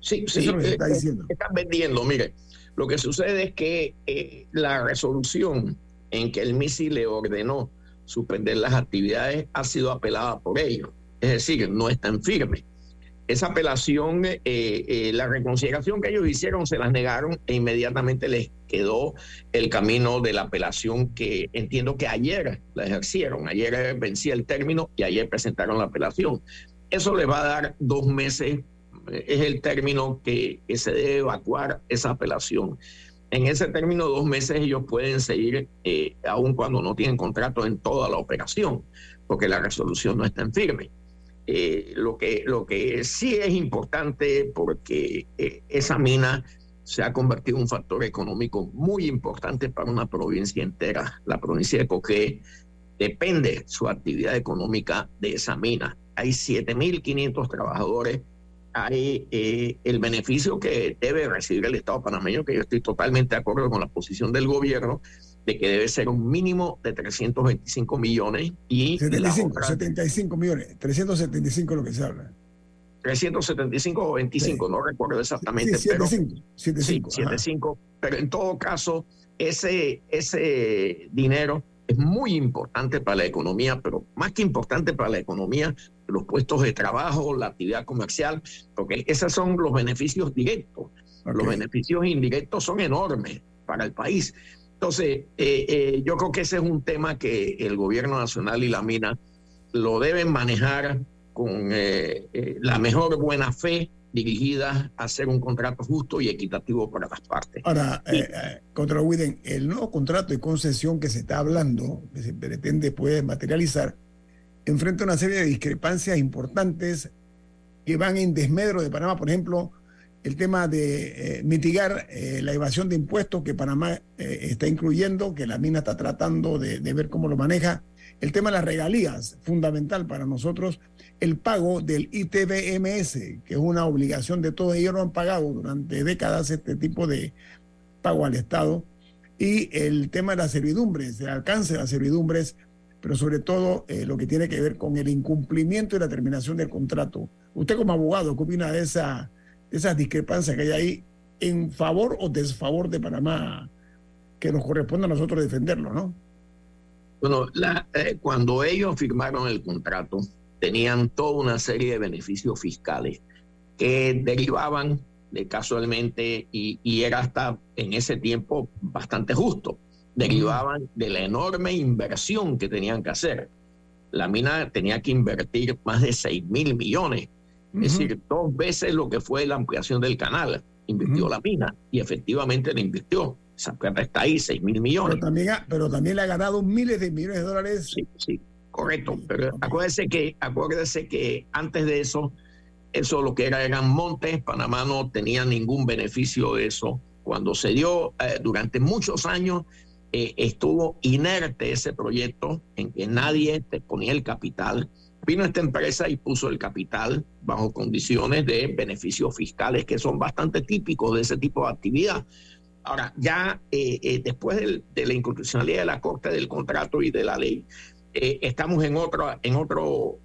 Sí, sí, Eso es lo que está diciendo. están vendiendo. Mire, lo que sucede es que eh, la resolución en que el MISI le ordenó suspender las actividades ha sido apelada por ellos. Es decir, no están firmes. Esa apelación, eh, eh, la reconsideración que ellos hicieron, se las negaron e inmediatamente les quedó el camino de la apelación que entiendo que ayer la ejercieron. Ayer vencía el término y ayer presentaron la apelación. Eso les va a dar dos meses, es el término que, se debe evacuar esa apelación. En ese término, dos meses ellos pueden seguir, eh, aun cuando no tienen contrato en toda la operación, porque la resolución no está en firme. Eh, lo, que, lo que sí es importante porque eh, esa mina se ha convertido en un factor económico muy importante para una provincia entera. La provincia de Coqué depende su actividad económica de esa mina. Hay 7.500 trabajadores. Hay eh, el beneficio que debe recibir el Estado panameño, que yo estoy totalmente de acuerdo con la posición del gobierno, de que debe ser un mínimo de 325 millones y 75, 75 millones, 375 lo que se habla. 375 o 25, no recuerdo exactamente. Sí, 75, 75, sí, 75, pero en todo caso, ese, ese dinero es muy importante para la economía, pero más que importante para la economía, los puestos de trabajo, la actividad comercial, porque esos son los beneficios directos. Los beneficios indirectos son enormes para el país. Entonces, eh, eh, yo creo que ese es un tema que el gobierno nacional y la mina lo deben manejar con eh, la mejor buena fe dirigida a hacer un contrato justo y equitativo para las partes. Ahora, contra Widen, el nuevo contrato de concesión que se está hablando, que se pretende puede materializar, enfrenta una serie de discrepancias importantes que van en desmedro de Panamá, por ejemplo, el tema de eh, mitigar eh, la evasión de impuestos que Panamá eh, está incluyendo, que la mina está tratando de, ver cómo lo maneja. El tema de las regalías, fundamental para nosotros. El pago del ITBMS, que es una obligación de todos ellos, no han pagado durante décadas este tipo de pago al Estado. Y el tema de las servidumbres, el alcance de las servidumbres, pero sobre todo lo que tiene que ver con el incumplimiento y la terminación del contrato. Usted como abogado, ¿qué opina de esa esas discrepancias que hay ahí en favor o desfavor de Panamá, que nos corresponde a nosotros defenderlo, ¿no? Bueno, eh, cuando ellos firmaron el contrato, tenían toda una serie de beneficios fiscales que derivaban de casualmente, y, y era hasta en ese tiempo bastante justo, derivaban de la enorme inversión que tenían que hacer. La mina tenía que invertir más de 6 mil millones es decir, dos veces lo que fue la ampliación del canal. Invirtió la mina y efectivamente la invirtió. Esa plata está ahí, 6 mil millones. Pero también, pero también le ha ganado miles de millones de dólares. Sí, sí, correcto. Pero acuérdese, que, acuérdese que antes de eso, eso lo que era eran montes, Panamá no tenía ningún beneficio de eso. Cuando se dio eh, durante muchos años, eh, estuvo inerte ese proyecto en que nadie te ponía el capital Vino esta empresa y puso el capital bajo condiciones de beneficios fiscales que son bastante típicos de ese tipo de actividad. Ahora, ya eh, eh, después de la inconstitucionalidad de la Corte del Contrato y de la ley, eh, estamos en otro, en otro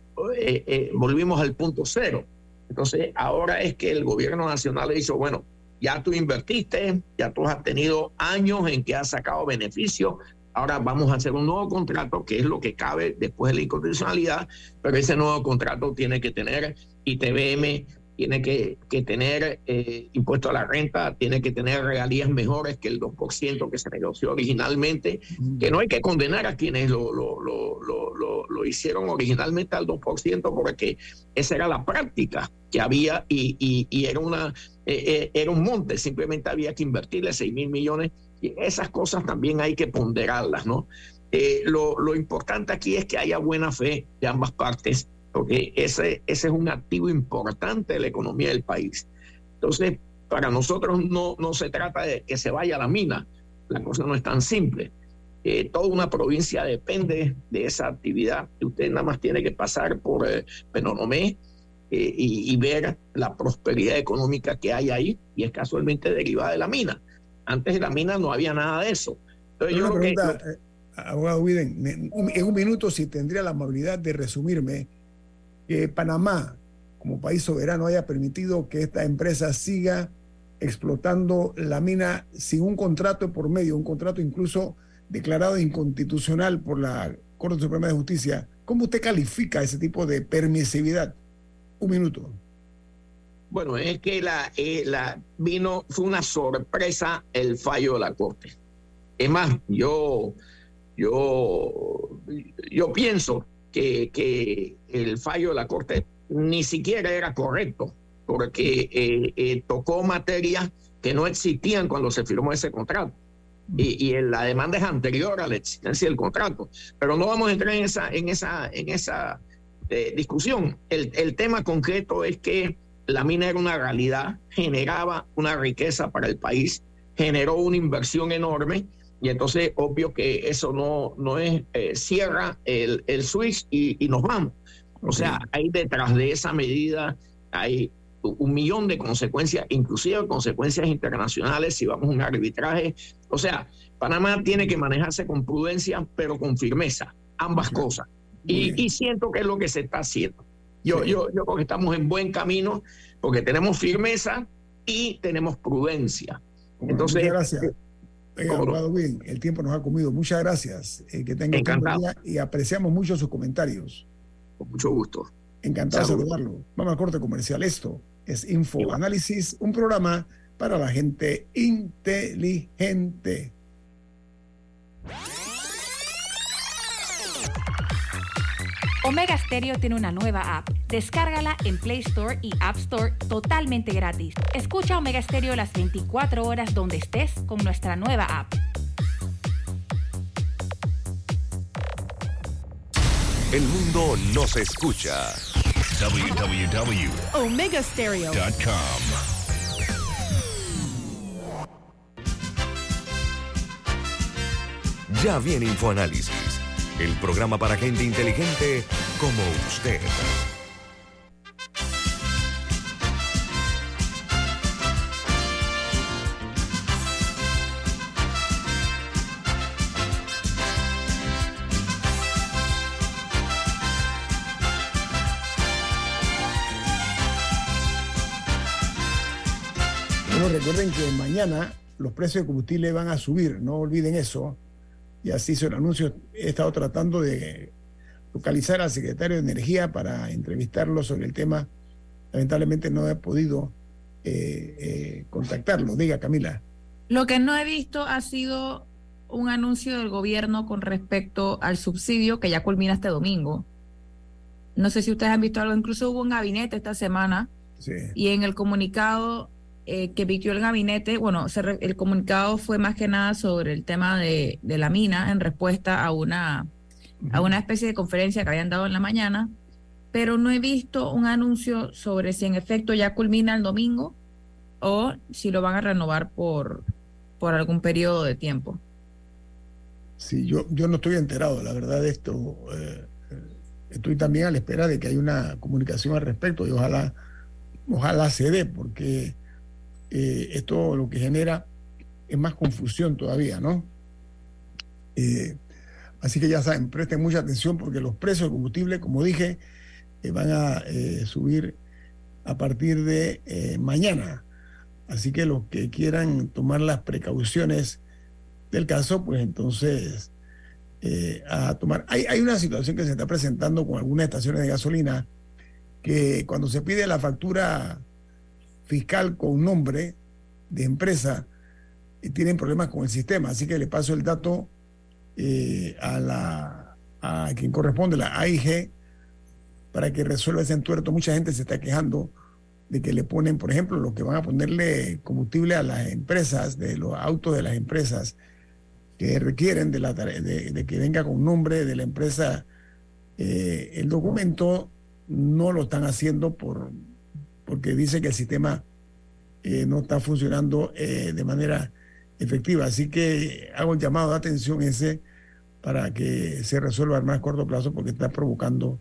volvimos al punto cero. Entonces, ahora es que el gobierno nacional le dicho, bueno, ya tú invertiste, ya tú has tenido años en que has sacado beneficios, Ahora vamos a hacer un nuevo contrato, que es lo que cabe después de la incondicionalidad, pero ese nuevo contrato tiene que tener ITBM, tiene que, tener eh, impuesto a la renta, tiene que tener regalías mejores que el 2% que se negoció originalmente, que no hay que condenar a quienes lo, lo, lo, lo hicieron originalmente al 2%, porque esa era la práctica que había y, y, era, una, eh, eh, era un monte, simplemente había que invertirle 6 mil millones y esas cosas también hay que ponderarlas, ¿no? Eh, lo, lo, importante aquí es que haya buena fe de ambas partes, porque ese, ese es un activo importante de la economía del país. Entonces, para nosotros no, no se trata de que se vaya a la mina, la cosa no es tan simple. Eh, toda una provincia depende de esa actividad. Usted nada más tiene que pasar por eh, Penonomé y, y, ver la prosperidad económica que hay ahí y es casualmente derivada de la mina. Antes de la mina no había nada de eso. Entonces, yo pregunta, que... Eh, abogado Widen, en un minuto, si tendría la amabilidad de resumirme, que Panamá, como país soberano, haya permitido que esta empresa siga explotando la mina sin un contrato por medio, un contrato incluso declarado inconstitucional por la Corte Suprema de Justicia. ¿Cómo usted califica ese tipo de permisividad? Un minuto. Bueno, es que la, eh, la vino, fue una sorpresa el fallo de la Corte. Es más, yo, yo, yo pienso que, que el fallo de la Corte ni siquiera era correcto, porque eh, eh, tocó materias que no existían cuando se firmó ese contrato. Y, y, la demanda es anterior a la existencia del contrato. Pero no vamos a entrar en esa, en esa, en esa eh, discusión. El, el tema concreto es que la mina era una realidad, generaba una riqueza para el país, generó una inversión enorme y entonces obvio que eso no, no es, eh, cierra el, el switch y, y nos vamos. O sea, hay detrás de esa medida, hay un millón de consecuencias, inclusive consecuencias internacionales si vamos a un arbitraje. O sea, Panamá tiene que manejarse con prudencia, pero con firmeza, ambas cosas. Y, y, siento que es lo que se está haciendo. Yo, yo, yo creo que estamos en buen camino porque tenemos firmeza y tenemos prudencia. Entonces, Muchas gracias. Oiga, abogado Will, el tiempo nos ha comido. Muchas gracias. Eh, que tenga buen día y apreciamos mucho sus comentarios. Con mucho gusto. Encantado de saludarlo. Vamos al corte comercial. Esto es Info Análisis, un programa para la gente inteligente. Omega Stereo tiene una nueva app. Descárgala en Play Store y App Store totalmente gratis. Escucha Omega Stereo las 24 horas donde estés con nuestra nueva app. El mundo nos escucha. www.omegastereo.com. Ya viene InfoAnálisis, el programa para gente inteligente como usted. Bueno, recuerden que mañana los precios de combustible van a subir, no olviden eso. Ya se hizo el anuncio, he estado tratando de localizar al secretario de Energía para entrevistarlo sobre el tema. Lamentablemente no he podido eh, eh, contactarlo. Diga, Camila. Lo que no he visto ha sido un anuncio del gobierno con respecto al subsidio que ya culmina este domingo. No sé si ustedes han visto algo, incluso hubo un gabinete esta semana Sí. y en el comunicado eh, que emitió el gabinete, bueno, se re- el comunicado fue más que nada sobre el tema de, de la mina en respuesta a una, a una especie de conferencia que habían dado en la mañana, pero no he visto un anuncio sobre si en efecto ya culmina el domingo o si lo van a renovar por, por algún periodo de tiempo. Sí, yo, yo no estoy enterado, la verdad, de esto. Eh, eh, estoy también a la espera de que haya una comunicación al respecto y ojalá, ojalá se dé, porque eh, esto lo que genera es más confusión todavía, ¿no? Así que ya saben, presten mucha atención porque los precios del combustible, como dije, eh, van a eh, subir a partir de eh, mañana. Así que los que quieran tomar las precauciones del caso, pues entonces a tomar. Hay, hay una situación que se está presentando con algunas estaciones de gasolina que cuando se pide la factura fiscal con nombre de empresa, tienen problemas con el sistema. Así que le paso el dato eh, a, la, a quien corresponde, la AIG, para que resuelva ese entuerto. Mucha gente se está quejando de que le ponen, por ejemplo, lo que van a ponerle combustible a las empresas, de los autos de las empresas que requieren de, la de, de que venga con nombre de la empresa eh, el documento, no lo están haciendo por porque dice que el sistema eh, no está funcionando de manera efectiva. Así que hago el llamado de atención ese para que se resuelva a más corto plazo porque está provocando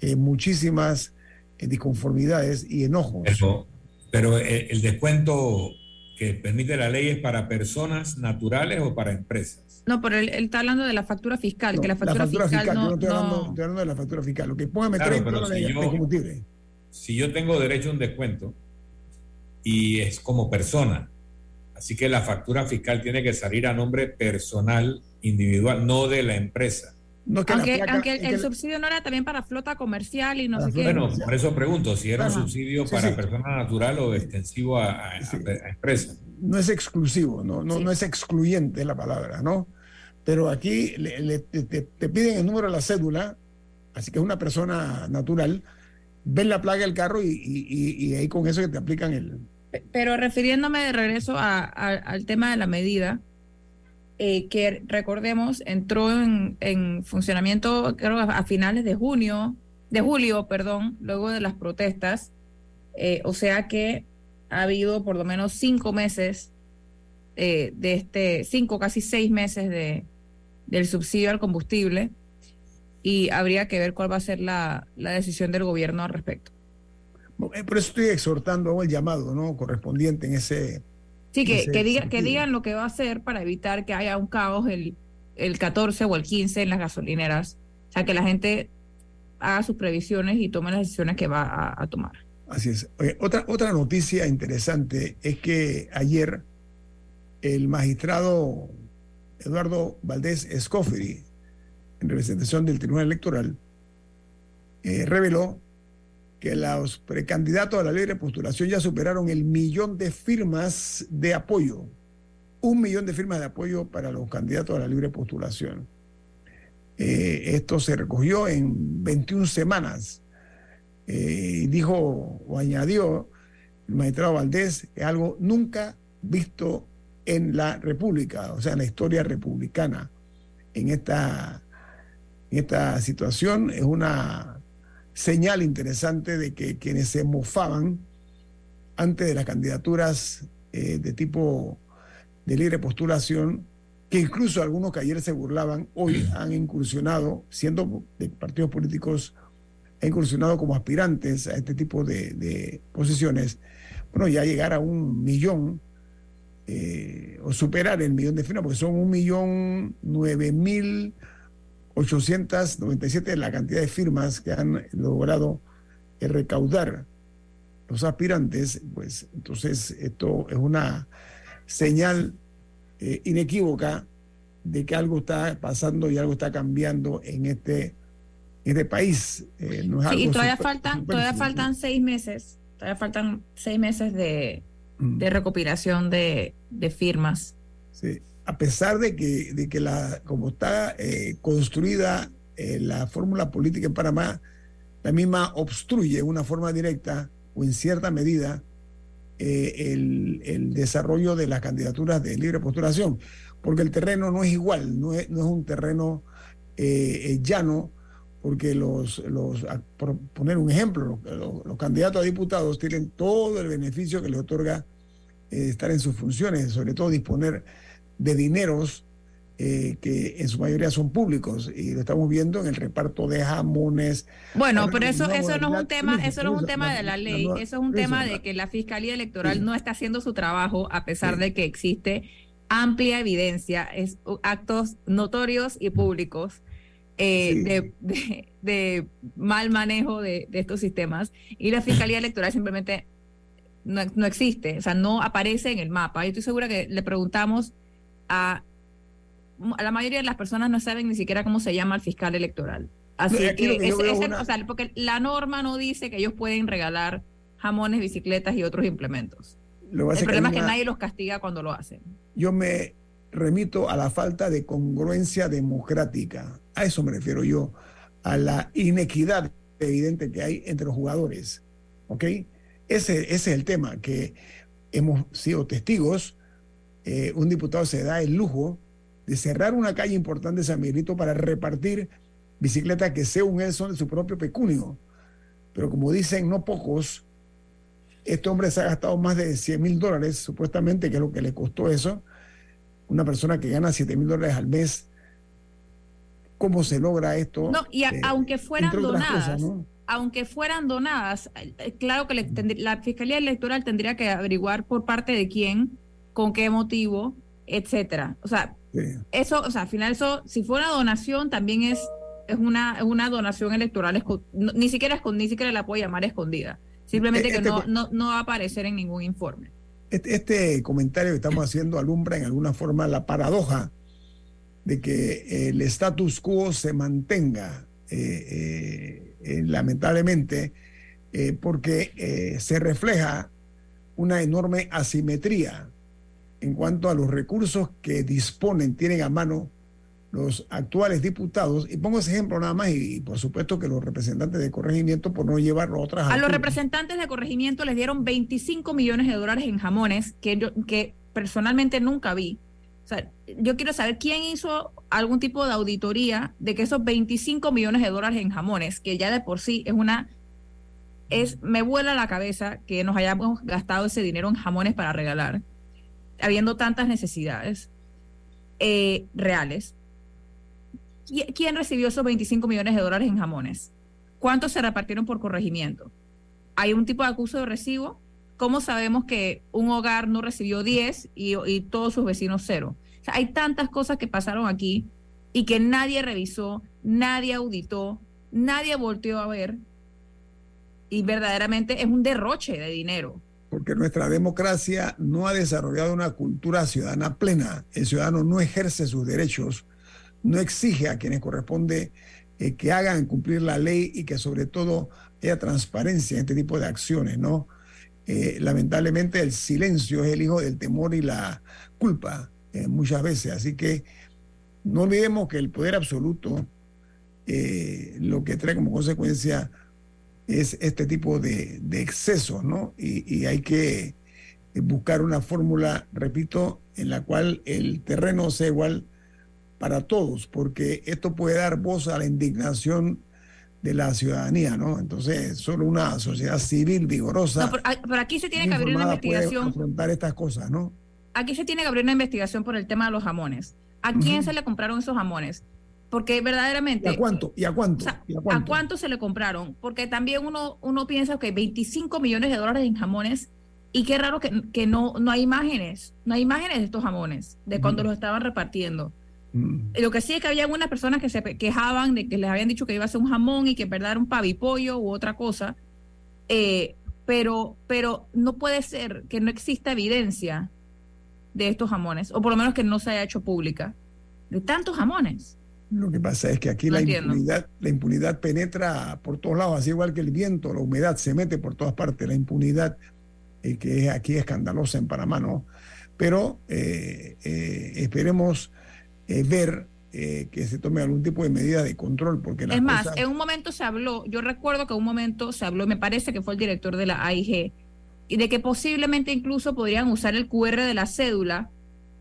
eh, muchísimas eh, disconformidades y enojos. Pero, pero el, el descuento que permite la ley es para personas naturales o para empresas. No, pero él, él está hablando de la factura fiscal, No, que la factura, fiscal, yo no, no estoy, no- hablando, estoy hablando de la factura fiscal. Lo que póngame Claro, 30 pero dólares si de combustible. Si yo tengo derecho a un descuento y es como persona, así que la factura fiscal tiene que salir a nombre personal, individual, no de la empresa. No es que la aunque, placa- aunque es el, subsidio no era también para flota comercial y no sé qué. Bueno, por eso pregunto si era un Ajá. subsidio Sí, para sí. persona natural o extensivo a, a- Sí. a empresa. no es exclusivo, no, no, Sí. no es excluyente la palabra, ¿no? Pero aquí le- le- te, piden el número de la cédula, así que es una persona natural, ven la placa del carro y, y- y- y ahí con eso que te aplican el... Pero refiriéndome de regreso a- a- al tema de la medida, eh, que recordemos, entró en, en funcionamiento creo a finales de junio de julio, perdón, luego de las protestas. Eh, o sea que ha habido por lo menos cinco meses eh, de este, cinco, casi seis meses de, del subsidio al combustible y habría que ver cuál va a ser la, la decisión del gobierno al respecto. Por eso estoy exhortando hago el llamado ¿no? correspondiente en ese... Sí, que, que, diga, que digan lo que va a hacer para evitar que haya un caos el, el 14 o el 15 en las gasolineras. O sea, que la gente haga sus previsiones y tome las decisiones que va a, a tomar. Así es. Oye, otra, otra noticia interesante es que ayer el magistrado Eduardo Valdés Escoferi, en representación del Tribunal Electoral, eh, reveló que los precandidatos a la libre postulación ya superaron el millón de firmas de apoyo. Un millón de firmas de apoyo para los candidatos a la libre postulación. Eh, esto se recogió en 21 semanas. Eh, dijo o añadió el magistrado Valdés que algo nunca visto en la República, o sea, en la historia republicana. En esta, en esta situación es una señal interesante de que quienes se mofaban antes de las candidaturas eh, de tipo de libre postulación, que incluso algunos que ayer se burlaban, hoy han incursionado, siendo de partidos políticos, han incursionado como aspirantes a este tipo de, de posiciones. Bueno, ya llegar a un millón eh, o superar el millón de firmas, porque son un millón nueve mil 897 la cantidad de firmas que han logrado eh, recaudar los aspirantes, pues entonces esto es una señal eh, inequívoca de que algo está pasando y algo está cambiando en este, en este país. Eh, no es Sí, y todavía super- faltan, todavía faltan seis meses, todavía faltan seis meses de, Mm. de recopilación de, de firmas. Sí. A pesar de que, de que la, como está eh, construida eh, la fórmula política en Panamá, la misma obstruye de una forma directa o en cierta medida eh, el, el desarrollo de las candidaturas de libre postulación, porque el terreno no es igual, no es, no es un terreno llano, porque los, los, por poner un ejemplo, los, los- candidatos a diputados tienen todo el beneficio que les otorga estar en sus funciones, sobre todo disponer de dineros eh, que en su mayoría son públicos y lo estamos viendo en el reparto de jamones. Bueno, Ahora, pero eso, eso no es un tema, eso no es un tema de la ley, eso es un tema de que la Fiscalía Electoral Sí. no está haciendo su trabajo a pesar Sí. de que existe amplia evidencia, es actos notorios y públicos eh, Sí. de, de- de mal manejo de, de estos sistemas y la Fiscalía Electoral simplemente no, no existe, o sea, no aparece en el mapa. Yo estoy segura que le preguntamos a, a la mayoría de las personas no saben ni siquiera cómo se llama el fiscal electoral. Así No, que, que es- ese- una- o sea, porque la norma no dice que ellos pueden regalar jamones, bicicletas y otros implementos. Lo que El es que problema hay es que una- nadie los castiga cuando lo hacen. yo me remito a la falta de congruencia democrática. A eso me refiero yo, a la inequidad evidente que hay entre los jugadores. ¿Ok? Ese, ese es el tema, que hemos sido testigos. Eh, un diputado se da el lujo de cerrar una calle importante de San Miguelito para repartir bicicletas que según él son de su propio pecunio. Pero como dicen no pocos, este hombre se ha gastado más de 100 mil dólares, supuestamente, que es lo que le costó eso. Una persona que gana 7 mil dólares al mes, ¿cómo se logra esto? No, y a- Eh, aunque fueran donadas, cosas, ¿no? aunque fueran donadas, eh, claro que le la Fiscalía Electoral tendría que averiguar por parte de quién, con qué motivo, etcétera. O sea, Sí. eso, o sea, al final eso, si fuera donación, también es, es una, es una donación electoral, no- ni siquiera ni siquiera la puedo llamar escondida. Simplemente que Este- no, no, no va a aparecer en ningún informe. Este, este comentario que estamos haciendo alumbra en alguna forma la paradoja de que el status quo se mantenga, eh, eh, eh, lamentablemente, eh, porque se refleja una enorme asimetría en cuanto a los recursos que disponen, tienen a mano los actuales diputados. Y pongo ese ejemplo nada más, y, y por supuesto que los representantes de corregimiento, por no llevarlo a otras A los representantes de corregimiento les dieron 25 millones de dólares en jamones que yo que personalmente nunca vi. O sea, yo quiero saber quién hizo algún tipo de auditoría de que esos 25 millones de dólares en jamones, que ya de por sí es una es me vuela la cabeza que nos hayamos gastado ese dinero en jamones para regalar, habiendo tantas necesidades eh, reales. ¿Qui- ¿Quién recibió esos 25 millones de dólares en jamones? ¿Cuántos se repartieron por corregimiento? ¿Hay un tipo de acuso de recibo? ¿Cómo sabemos que un hogar no recibió 10 y, todos sus vecinos cero? Hay tantas cosas que pasaron aquí y que nadie revisó, nadie auditó, nadie volteó a ver y verdaderamente es un derroche de dinero. Porque nuestra democracia no ha desarrollado una cultura ciudadana plena. El ciudadano no ejerce sus derechos, no exige a quienes corresponde eh, que hagan cumplir la ley y que sobre todo haya transparencia en este tipo de acciones, ¿no? Eh, lamentablemente el silencio es el hijo del temor y la culpa eh, muchas veces, así que no olvidemos que el poder absoluto lo que trae como consecuencia es este tipo de, de excesos, ¿no? Y, y hay que buscar una fórmula, repito, en la cual el terreno sea igual para todos, porque esto puede dar voz a la indignación de la ciudadanía, ¿no? Entonces, solo una sociedad civil vigorosa, No, pero, ah, aquí se tiene que abrir una investigación. afrontar estas cosas, ¿no? Aquí se tiene que abrir una investigación por el tema de los jamones. ¿A quién se le compraron esos jamones? Porque verdaderamente. ¿Y a cuánto? ¿Y a cuánto? O sea, ¿Y a ¿A cuánto? se le compraron? Porque también uno, uno piensa que 25 millones de dólares en jamones y qué raro que, que no, no hay imágenes, no hay imágenes de estos jamones, de cuando Ujú. los estaban repartiendo. Mm. Lo que sí es que había algunas personas que se quejaban de que les habían dicho que iba a ser un jamón y que en verdad era un pavipollo u otra cosa. Eh, pero, pero no puede ser que no exista evidencia de estos jamones, o por lo menos que no se haya hecho pública, de tantos jamones. Lo que pasa es que aquí No la entiendo. impunidad, la impunidad penetra por todos lados, así igual que el viento, la humedad se mete por todas partes, la impunidad eh, que es aquí escandalosa en Panamá, ¿no? Pero eh, eh, esperemos eh, ver que se tome algún tipo de medida de control, porque Es más, cosas- en un momento se habló, yo recuerdo que en un momento se habló, me parece que fue el director de la AIG, y de que posiblemente incluso podrían usar el QR de la cédula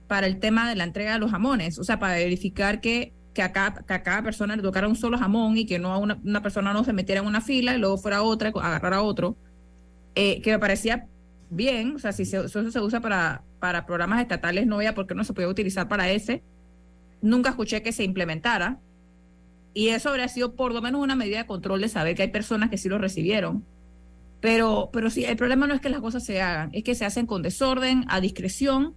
para el tema de la entrega de los jamones, o sea, para verificar que, que, a, cada, que a cada persona le tocara un solo jamón y que no a una, una persona no se metiera en una fila y luego fuera otra, agarrara otro, eh, que me parecía bien, o sea, si se- eso se usa para, para programas estatales, no veía por qué no se podía utilizar para ese. Nunca escuché que se implementara. Y eso habría sido por lo menos una medida de control de saber que hay personas que sí lo recibieron. Pero, pero sí, el problema no es que las cosas se hagan, es que se hacen con desorden, a discreción,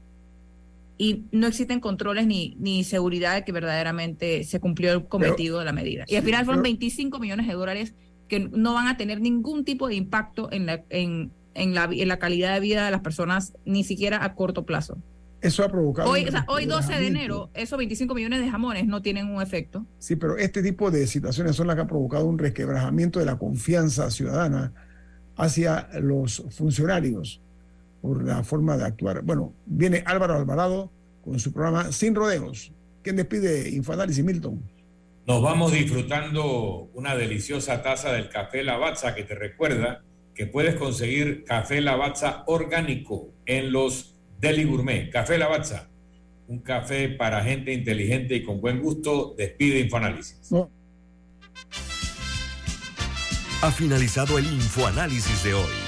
y no existen controles ni, ni seguridad de que verdaderamente se cumplió el cometido de la medida. Y al final fueron pero- 25 millones de dólares que no van a tener ningún tipo de impacto en la, en, en la, en la calidad de vida de las personas, ni siquiera a corto plazo. eso ha provocado... Hoy, o sea, hoy 12 de enero, esos 25 millones de jamones no tienen un efecto. Sí, pero este tipo de situaciones son las que han provocado un resquebrajamiento de la confianza ciudadana hacia los funcionarios por la forma de actuar. Bueno, viene Álvaro Alvarado con su programa Sin Rodeos. ¿Quién despide Infoanálisis, Milton? Nos vamos disfrutando una deliciosa taza del café Lavazza que te recuerda que puedes conseguir café Lavazza orgánico en los Deli Gourmet. Café Lavazza, un café para gente inteligente y con buen gusto. Despide Infoanálisis. No, Ha finalizado el infoanálisis de hoy.